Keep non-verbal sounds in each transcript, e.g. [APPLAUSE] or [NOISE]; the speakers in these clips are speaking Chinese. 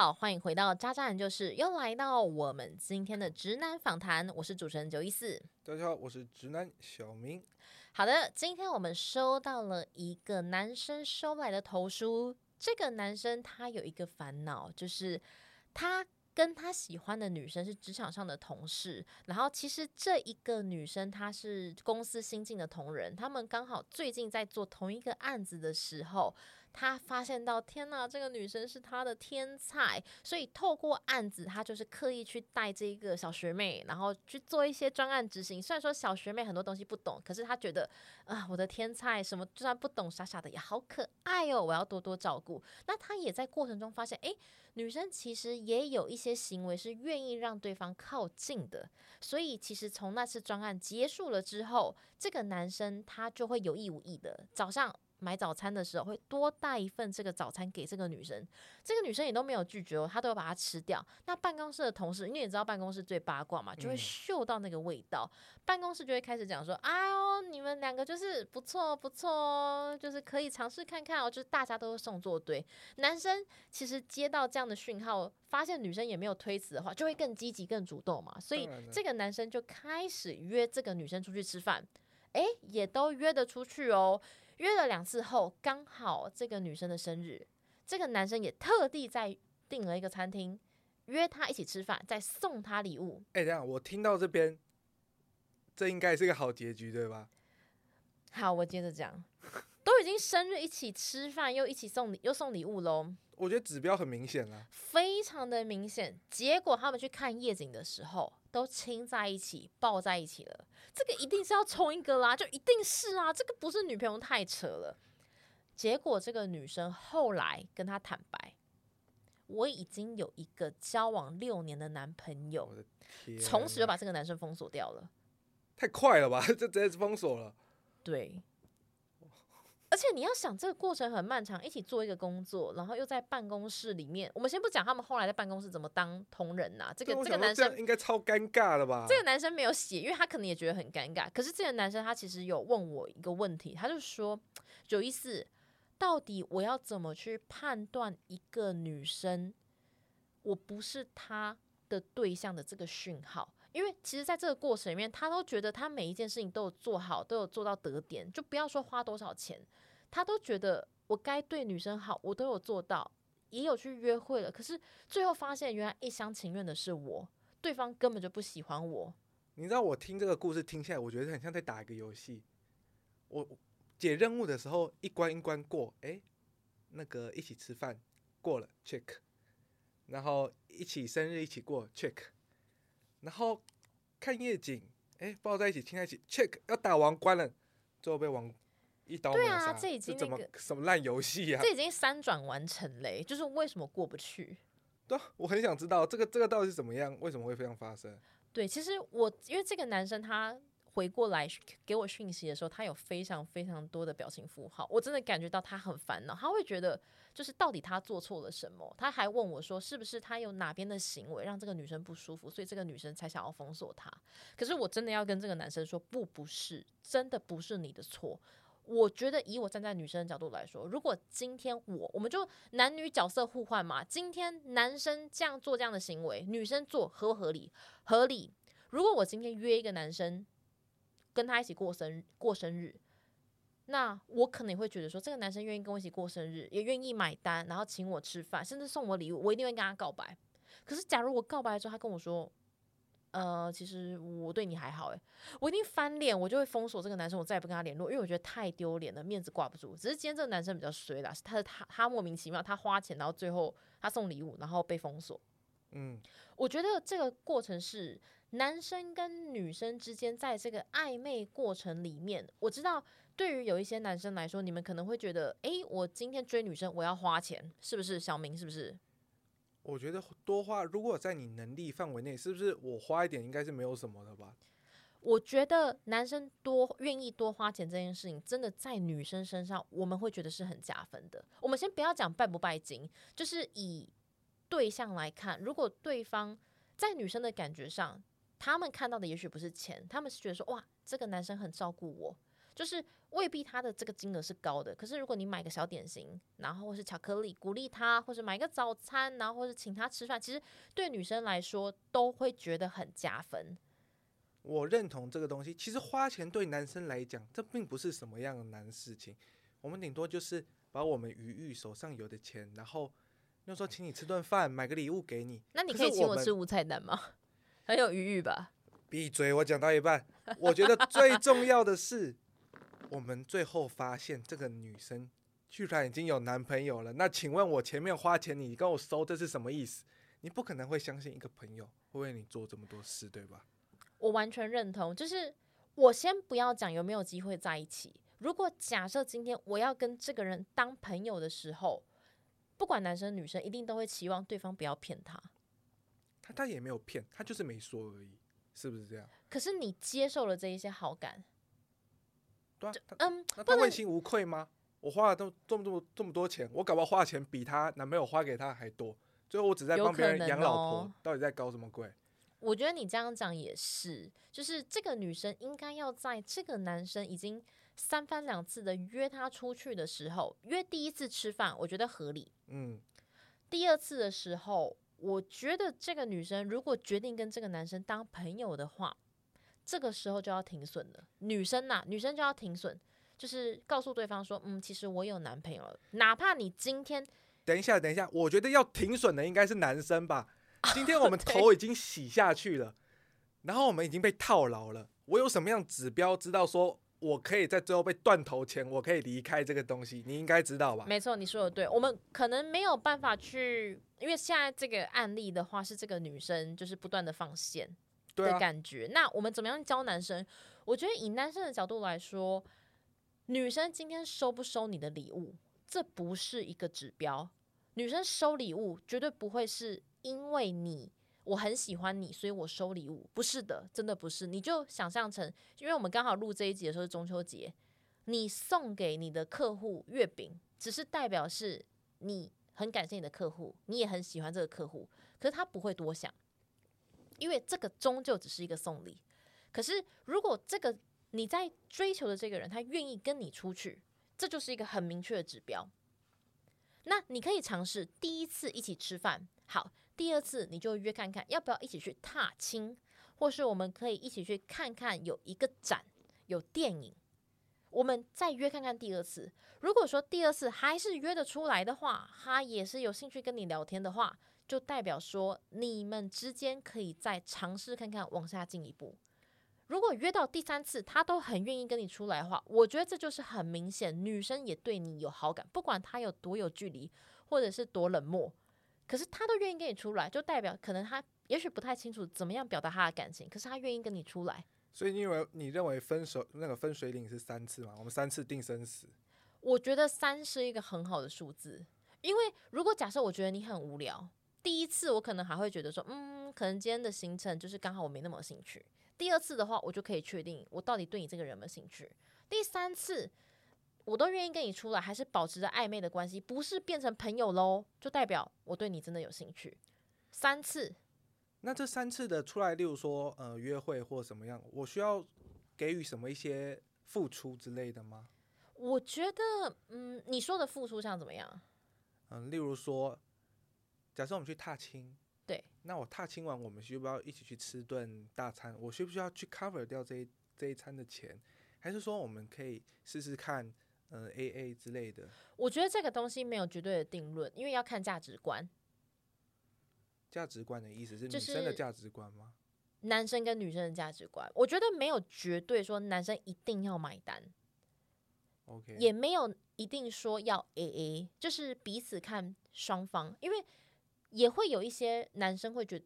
好，欢迎回到渣渣研究室，又来到我们今天的直男访谈，我是主持人九一四。大家好，我是直男小明。好的，今天我们收到了一个男生收来的投书，这个男生他有一个烦恼，就是他。跟他喜欢的女生是职场上的同事，然后其实这一个女生她是公司新进的同仁，他们刚好最近在做同一个案子的时候。他发现到，天哪，这个女生是他的天才，所以透过案子，他就是刻意去带这一个小学妹，然后去做一些专案执行。虽然说小学妹很多东西不懂，可是他觉得啊，我的天才什么就算不懂，傻傻的也好可爱哦，我要多多照顾。那他也在过程中发现，诶，女生其实也有一些行为是愿意让对方靠近的。所以其实从那次专案结束了之后，这个男生他就会有意无意的早上。买早餐的时候会多带一份这个早餐给这个女生，这个女生也都没有拒绝哦，她都要把它吃掉。那办公室的同事，因为你知道办公室最八卦嘛，就会嗅到那个味道，办公室就会开始讲说：“哎呦，你们两个就是不错不错哦，就是可以尝试看看哦。”就是大家都送作对。男生其实接到这样的讯号，发现女生也没有推辞的话，就会更积极更主动嘛。所以这个男生就开始约这个女生出去吃饭，诶，也都约得出去哦。约了两次后，刚好这个女生的生日，这个男生也特地在订了一个餐厅，约她一起吃饭，再送她礼物。哎，这样我听到这边，这应该是个好结局，对吧？好，我接着讲，都已经生日一起吃饭，又一起送礼，又送礼物喽。我觉得指标很明显了，非常的明显。结果他们去看夜景的时候。都亲在一起，抱在一起了，这个一定是要冲一个啦，就一定是啊，这个不是女朋友太扯了。结果这个女生后来跟他坦白，我已经有一个交往六年的男朋友，从此就把这个男生封锁掉了。太快了吧，[LAUGHS] 就直接封锁了。对。而且你要想，这个过程很漫长，一起做一个工作，然后又在办公室里面。我们先不讲他们后来在办公室怎么当同仁呐。这个这个男生应该超尴尬的吧？这个男生没有写，因为他可能也觉得很尴尬。可是这个男生他其实有问我一个问题，他就说：九一四，到底我要怎么去判断一个女生我不是他的对象的这个讯号？因为其实，在这个过程里面，他都觉得他每一件事情都有做好，都有做到得点，就不要说花多少钱，他都觉得我该对女生好，我都有做到，也有去约会了。可是最后发现，原来一厢情愿的是我，对方根本就不喜欢我。你知道，我听这个故事听下来，我觉得很像在打一个游戏。我解任务的时候，一关一关过，哎，那个一起吃饭过了，check，然后一起生日一起过，check。然后看夜景，哎，抱在一起，亲在一起，check 要打王关了，最后被王一刀对啊，这已经怎么什么烂游戏啊？这已经三转完成嘞，就是为什么过不去？对，我很想知道这个这个到底是怎么样，为什么会这样发生？对，其实我因为这个男生他。回过来给我讯息的时候，他有非常非常多的表情符号，我真的感觉到他很烦恼。他会觉得，就是到底他做错了什么？他还问我说，是不是他有哪边的行为让这个女生不舒服，所以这个女生才想要封锁他？可是我真的要跟这个男生说，不，不是，真的不是你的错。我觉得以我站在女生的角度来说，如果今天我，我们就男女角色互换嘛，今天男生这样做这样的行为，女生做合不合理？合理。如果我今天约一个男生。跟他一起过生过生日，那我可能也会觉得说，这个男生愿意跟我一起过生日，也愿意买单，然后请我吃饭，甚至送我礼物，我一定会跟他告白。可是，假如我告白之后，他跟我说，呃，其实我对你还好，诶，我一定翻脸，我就会封锁这个男生，我再也不跟他联络，因为我觉得太丢脸了，面子挂不住。只是今天这个男生比较衰啦，是他他他莫名其妙，他花钱，然后最后他送礼物，然后被封锁。嗯，我觉得这个过程是。男生跟女生之间在这个暧昧过程里面，我知道对于有一些男生来说，你们可能会觉得，哎，我今天追女生，我要花钱，是不是？小明是不是？我觉得多花，如果在你能力范围内，是不是我花一点应该是没有什么的吧？我觉得男生多愿意多花钱这件事情，真的在女生身上，我们会觉得是很加分的。我们先不要讲拜不拜金，就是以对象来看，如果对方在女生的感觉上。他们看到的也许不是钱，他们是觉得说哇，这个男生很照顾我，就是未必他的这个金额是高的，可是如果你买个小点心，然后或是巧克力鼓励他，或者买个早餐，然后或者请他吃饭，其实对女生来说都会觉得很加分。我认同这个东西。其实花钱对男生来讲，这并不是什么样的难事情。我们顶多就是把我们余裕手上有的钱，然后那时候请你吃顿饭，买个礼物给你。那你可可以请我吃无菜单吗？[LAUGHS] 很有余裕吧？闭嘴！我讲到一半，我觉得最重要的是，我们最后发现这个女生居然已经有男朋友了。那请问我前面花钱你跟我收，这是什么意思？你不可能会相信一个朋友会为你做这么多事，对吧？我完全认同，就是我先不要讲有没有机会在一起。如果假设今天我要跟这个人当朋友的时候，不管男生女生，一定都会期望对方不要骗他。他他也没有骗，他就是没说而已，是不是这样？可是你接受了这一些好感，对啊，他嗯，那他问心无愧吗？我花了这么这么多这么多钱，我搞不好花钱比她男朋友花给她还多，最后我只在帮别人养老婆，哦到底在搞什么鬼？我觉得你这样讲也是，就是这个女生应该要在这个男生已经三番两次的约她出去的时候，约第一次吃饭，我觉得合理。嗯，第二次的时候，我觉得这个女生如果决定跟这个男生当朋友的话，这个时候就要停损了。女生呐、女生就要停损，就是告诉对方说，嗯，其实我有男朋友了，哪怕你今天等一下，等一下，我觉得要停损的应该是男生吧。[LAUGHS] 今天我们头已经洗下去了，然后我们已经被套牢了。我有什么样指标知道说我可以在最后被断头前，我可以离开这个东西？你应该知道吧？没错，你说的对，我们可能没有办法去，因为现在这个案例的话是这个女生就是不断的放线的感觉。那我们怎么样教男生？我觉得以男生的角度来说，女生今天收不收你的礼物，这不是一个指标。女生收礼物绝对不会是因为你我很喜欢你，所以我收礼物，不是的，真的不是。你就想象成，因为我们刚好录这一集的时候是中秋节，你送给你的客户月饼，只是代表是你很感谢你的客户，你也很喜欢这个客户，可是他不会多想，因为这个终究只是一个送礼。可是如果这个你在追求的这个人，他愿意跟你出去，这就是一个很明确的指标。那你可以尝试第一次一起吃饭，好，第二次你就约看看要不要一起去踏青，或是我们可以一起去看看有一个展，有电影，我们再约看看第二次。如果说第二次还是约得出来的话，他也是有兴趣跟你聊天的话，就代表说你们之间可以再尝试看看往下进一步。如果约到第三次，他都很愿意跟你出来的话，我觉得这就是很明显，女生也对你有好感，不管他有多有距离，或者是多冷漠，可是他都愿意跟你出来，就代表可能他也许不太清楚怎么样表达他的感情，可是他愿意跟你出来。所以你以为你认为分手那个分水岭是三次吗？我们三次定生死。我觉得三是一个很好的数字，因为如果假设我觉得你很无聊，第一次我可能还会觉得说，嗯，可能今天的行程就是刚好我没那么有兴趣。第二次的话，我就可以确定我到底对你这个人有没有兴趣。第三次，我都愿意跟你出来，还是保持着暧昧的关系，不是变成朋友喽，就代表我对你真的有兴趣。三次，那这三次的出来，例如说呃约会或什么样，我需要给予什么一些付出之类的吗？我觉得，嗯，你说的付出像怎么样？嗯、例如说，假设我们去踏青，对，那我踏青完，我们需不需要一起去吃顿大餐？我需不需要去 cover 掉这一这一餐的钱？还是说我们可以试试看，呃 A A 之类的？我觉得这个东西没有绝对的定论，因为要看价值观。价值观的意思是女生的价值观吗？男生跟女生的价值观，我觉得没有绝对说男生一定要买单，OK，也没有一定说要 A A，就是彼此看双方，因为也会有一些男生会觉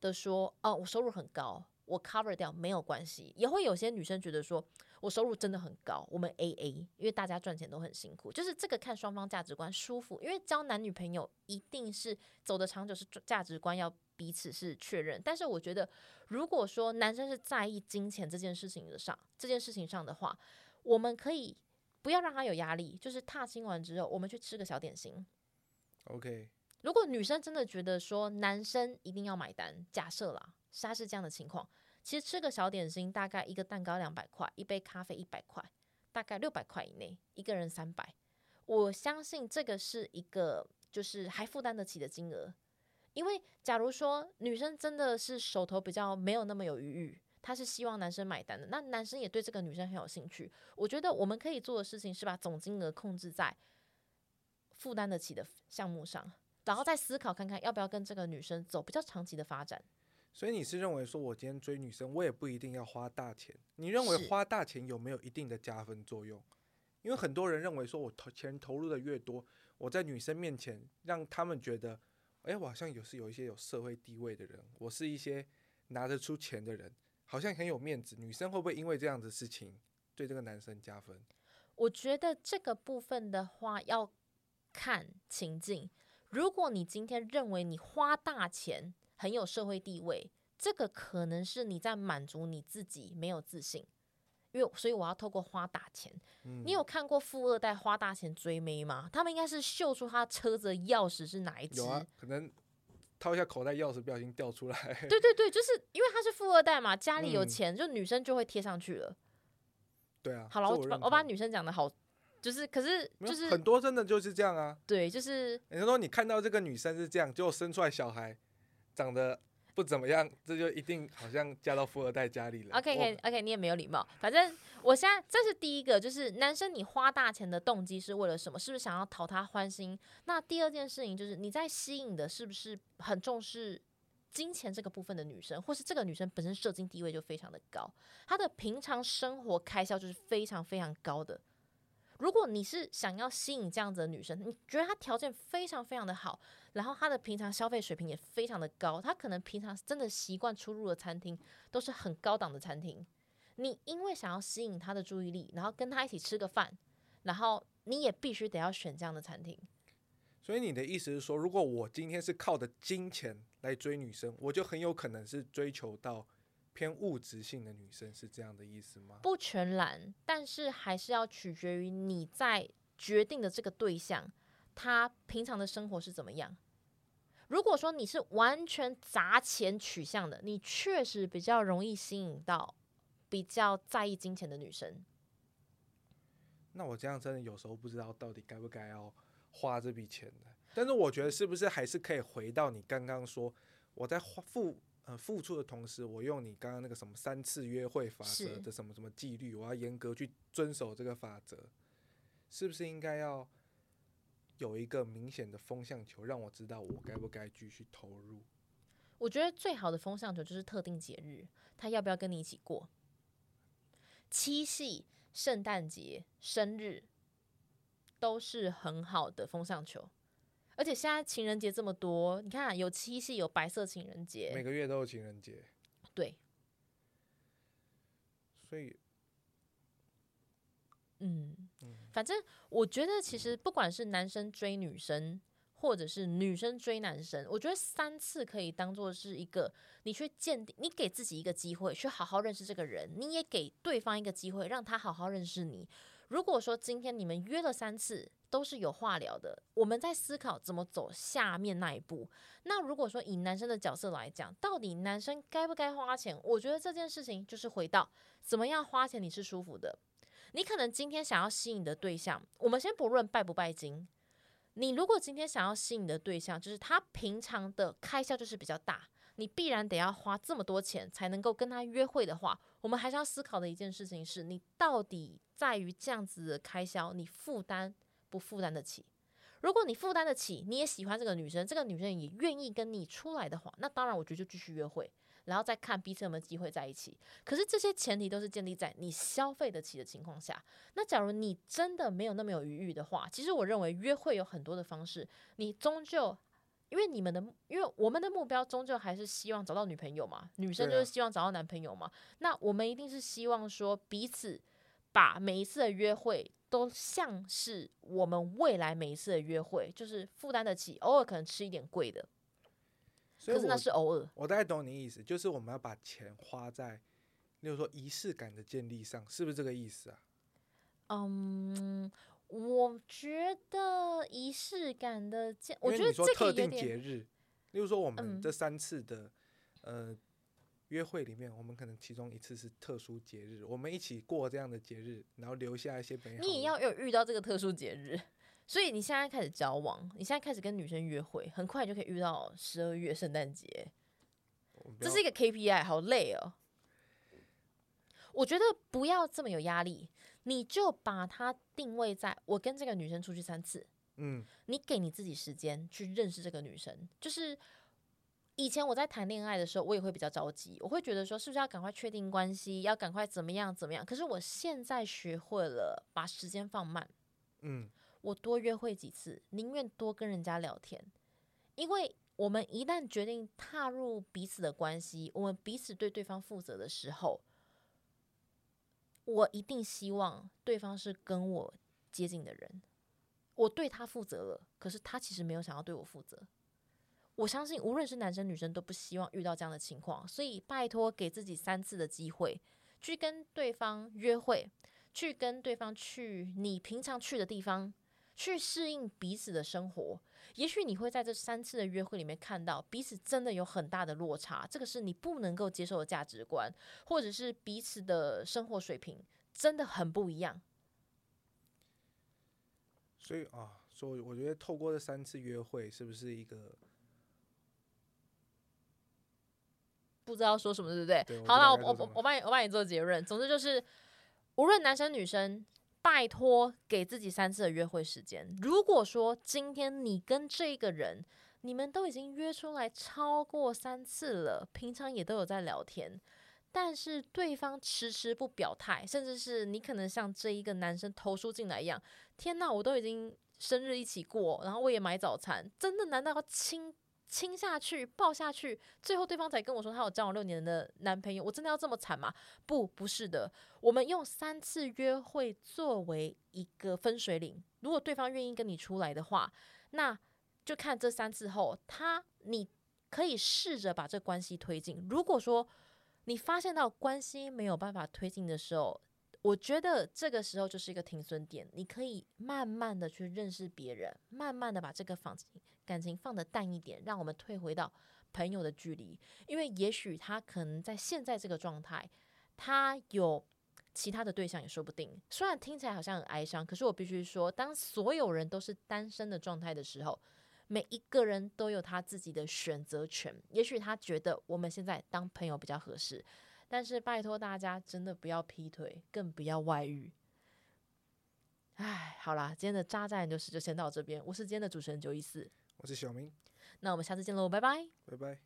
得说，哦，我收入很高，我 cover 掉没有关系，也会有些女生觉得说我收入真的很高，我们 A A，因为大家赚钱都很辛苦，就是这个看双方价值观舒服，因为交男女朋友一定是走的长久是价值观要彼此是确认，但是我觉得如果说男生是在意金钱这件事情的上这件事情上的话，我们可以不要让他有压力，就是踏青完之后，我们去吃个小点心。OK，如果女生真的觉得说男生一定要买单，假设啦，莎是这样的情况，其实吃个小点心大概一个蛋糕两百块，一杯咖啡一百块，大概六百块以内，一个人三百，我相信这个是一个就是还负担得起的金额。因为假如说女生真的是手头比较没有那么有余裕，她是希望男生买单的，那男生也对这个女生很有兴趣。我觉得我们可以做的事情是把总金额控制在负担得起的项目上，然后再思考看看要不要跟这个女生走比较长期的发展。所以你是认为说，我今天追女生，我也不一定要花大钱。你认为花大钱有没有一定的加分作用？因为很多人认为说，我投钱投入的越多，我在女生面前让他们觉得，哎、我好像有是有一些有社会地位的人，我是一些拿得出钱的人，好像很有面子。女生会不会因为这样的事情对这个男生加分？我觉得这个部分的话要看情境。如果你今天认为你花大钱很有社会地位，这个可能是你在满足你自己没有自信，因为所以我要透过花大钱。嗯你有看过富二代花大钱追妹吗？他们应该是秀出他车子的钥匙是哪一只。有啊，可能掏一下口袋钥匙，不小心掉出来。对 [LAUGHS] 对对，就是因为他是富二代嘛，家里有嗯钱，就女生就会贴上去了。对啊，好了，我我把女生讲的好，就是可是就是很多真的就是这样啊。对，就是人家说你看到这个女生是这样，结果生出来小孩长得不怎么样，这就一定好像嫁到富二代家里了。OK OK OK，你也没有礼貌。反正我现在这是第一个，就是男生你花大钱的动机是为了什么？是不是想要讨他欢心？那第二件事情就是你在吸引的是不是很重视金钱这个部分的女生，或是这个女生本身社经地位就非常的高，她的平常生活开销就是非常非常高的。如果你是想要吸引这样子的女生，你觉得她条件非常非常的好，然后她的平常消费水平也非常的高，她可能平常真的习惯出入的餐厅都是很高档的餐厅。你因为想要吸引她的注意力，然后跟她一起吃个饭，然后你也必须得要选这样的餐厅。所以你的意思是说，如果我今天是靠着金钱来追女生，我就很有可能是追求到偏物质性的女生，是这样的意思吗？不全然，但是还是要取决于你在决定的这个对象，他平常的生活是怎么样。如果说你是完全砸钱取向的，你确实比较容易吸引到比较在意金钱的女生。那我这样真的有时候不知道到底该不该要花这笔钱的。但是我觉得是不是还是可以回到你刚刚说，我在花付呃付出的同时，我用你刚刚那个什么三次约会法则的什么什么纪律，我要严格去遵守这个法则，是不是应该要有一个明显的风向球，让我知道我该不该继续投入？我觉得最好的风向球就是特定节日，他要不要跟你一起过？七夕、圣诞节、生日都是很好的风向球。而且现在情人节这么多，你看有七夕，有白色情人节每，个月都有情人节，对，所以嗯，反正我觉得其实不管是男生追女生，或者是女生追男生，我觉得三次可以当做是一个你去鉴定，你给自己一个机会去好好认识这个人，你也给对方一个机会让他好好认识你。如果说今天你们约了三次都是有话聊的，我们在思考怎么走下面那一步。那如果说以男生的角色来讲，到底男生该不该花钱？我觉得这件事情就是回到怎么样花钱你是舒服的。你可能今天想要吸引的对象，我们先不论拜不拜金。你如果今天想要吸引的对象，就是他平常的开销就是比较大，你必然得要花这么多钱才能够跟他约会的话，我们还是要思考的一件事情是，你到底在于这样子的开销，你负担不负担得起？如果你负担得起，你也喜欢这个女生，这个女生也愿意跟你出来的话，那当然我觉得就继续约会，然后再看彼此有没有机会在一起。可是这些前提都是建立在你消费得起的情况下。那假如你真的没有那么有余裕的话，其实我认为约会有很多的方式，你终究。因为你们的，因为我们的目标终究还是希望找到女朋友嘛，女生就是希望找到男朋友嘛。那我们一定是希望说彼此把每一次的约会都像是我们未来每一次的约会，就是负担得起，偶尔可能吃一点贵的，可是那是偶尔。我大概懂你意思，就是我们要把钱花在，例如说仪式感的建立上，是不是这个意思啊？嗯，我觉得仪式感的建，我觉得这个特定有点节日，例如说我们嗯这三次的，呃，约会里面，我们可能其中一次是特殊节日，我们一起过这样的节日，然后留下一些美好。你也要有遇到这个特殊节日，所以你现在开始交往，你现在开始跟女生约会，很快就可以遇到十二月圣诞节，这是一个 KPI，好累哦。我觉得不要这么有压力，你就把它定位在我跟这个女生出去三次，嗯你给你自己时间去认识这个女生。就是以前我在谈恋爱的时候，我也会比较着急，我会觉得说是不是要赶快确定关系，要赶快怎么样怎么样。可是我现在学会了把时间放慢，嗯我多约会几次，宁愿多跟人家聊天，因为我们一旦决定踏入彼此的关系，我们彼此对对方负责的时候，我一定希望对方是跟我接近的人，我对他负责了，可是他其实没有想要对我负责。我相信无论是男生女生都不希望遇到这样的情况，所以拜托给自己三次的机会，去跟对方约会，去跟对方去你平常去的地方，去适应彼此的生活。也许你会在这三次的约会里面看到彼此真的有很大的落差，这个是你不能够接受的价值观，或者是彼此的生活水平真的很不一样。所以啊，所以我觉得透过这三次约会，是不是一个不知道说什么，对不对？对好了，我我我帮你我帮你做结论。总之就是，无论男生女生，拜托给自己三次的约会时间。如果说今天你跟这个人，你们都已经约出来超过三次了，平常也都有在聊天。但是对方迟迟不表态，甚至是你可能像这一个男生投书进来一样，天呐，我都已经生日一起过，然后我也买早餐，真的难道要亲亲下去、抱下去，最后对方才跟我说他有交往六年的男朋友，我真的要这么惨吗？不，不是的，我们用三次约会作为一个分水岭，如果对方愿意跟你出来的话，那就看这三次后，他你可以试着把这关系推进。如果说你发现到关系没有办法推进的时候，我觉得这个时候就是一个停损点，你可以慢慢的去认识别人，慢慢的把这个房子感情放得淡一点，让我们退回到朋友的距离，因为也许他可能在现在这个状态，他有其他的对象也说不定。虽然听起来好像很哀伤，可是我必须说，当所有人都是单身的状态的时候，每一个人都有他自己的选择权。也许他觉得我们现在当朋友比较合适，但是拜托大家真的不要劈腿，更不要外遇。唉，好啦，今天的渣战就是就先到这边。我是今天的主持人九一四，我是小明，那我们下次见喽，拜拜。拜拜。